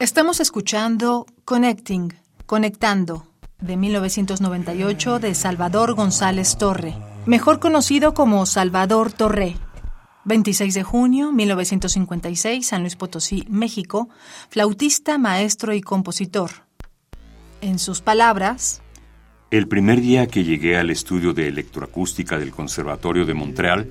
Estamos escuchando Connecting, Conectando, de 1998 de Salvador González Torre, mejor conocido como Salvador Torre. 26 de junio 1956, San Luis Potosí, México, flautista, maestro y compositor. En sus palabras, El primer día que llegué al estudio de electroacústica del Conservatorio de Montreal,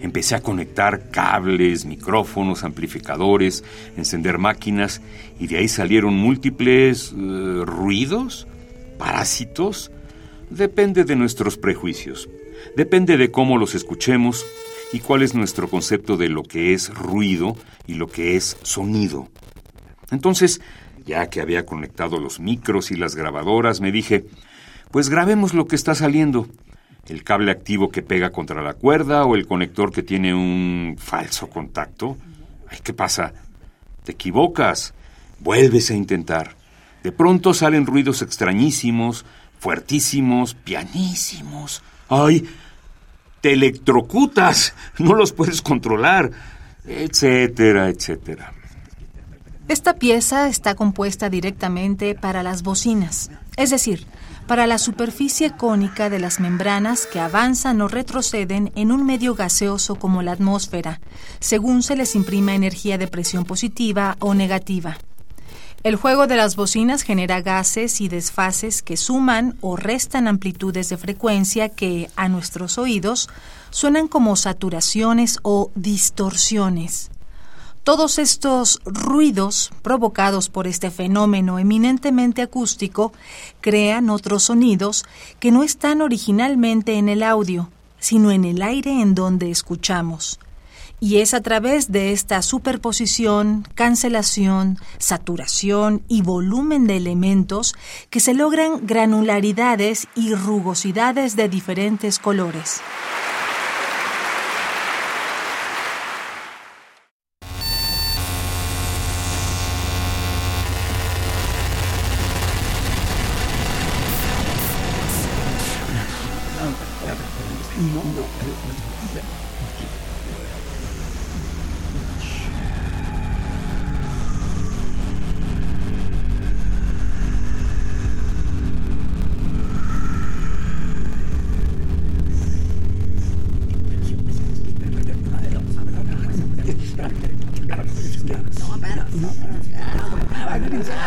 Empecé a conectar cables, micrófonos, amplificadores, encender máquinas y de ahí salieron múltiples eh, ruidos, parásitos. Depende de nuestros prejuicios, depende de cómo los escuchemos y cuál es nuestro concepto de lo que es ruido y lo que es sonido. Entonces, ya que había conectado los micros y las grabadoras, me dije, pues grabemos lo que está saliendo el cable activo que pega contra la cuerda o el conector que tiene un falso contacto. Ay, ¿qué pasa? Te equivocas. Vuelves a intentar. De pronto salen ruidos extrañísimos, fuertísimos, pianísimos. ¡Ay! Te electrocutas. No los puedes controlar. Etcétera, etcétera. Esta pieza está compuesta directamente para las bocinas, es decir, para la superficie cónica de las membranas que avanzan o retroceden en un medio gaseoso como la atmósfera, según se les imprima energía de presión positiva o negativa. El juego de las bocinas genera gases y desfases que suman o restan amplitudes de frecuencia que, a nuestros oídos, suenan como saturaciones o distorsiones. Todos estos ruidos provocados por este fenómeno eminentemente acústico crean otros sonidos que no están originalmente en el audio, sino en el aire en donde escuchamos. Y es a través de esta superposición, cancelación, saturación y volumen de elementos que se logran granularidades y rugosidades de diferentes colores. ものあ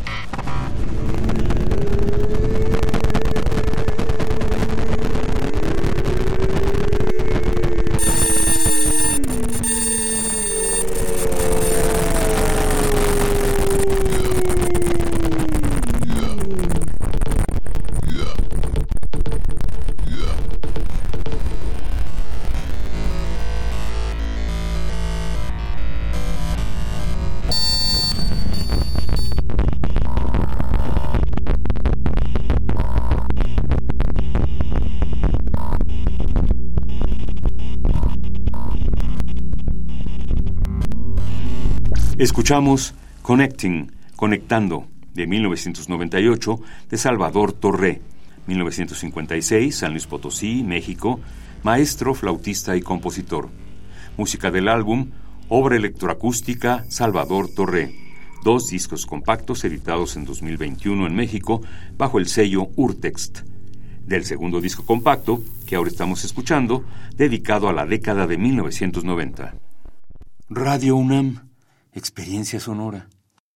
Escuchamos Connecting, Conectando, de 1998, de Salvador Torré, 1956, San Luis Potosí, México, maestro, flautista y compositor. Música del álbum Obra electroacústica Salvador Torré, dos discos compactos editados en 2021 en México bajo el sello Urtext. Del segundo disco compacto, que ahora estamos escuchando, dedicado a la década de 1990. Radio UNAM Experiencia sonora.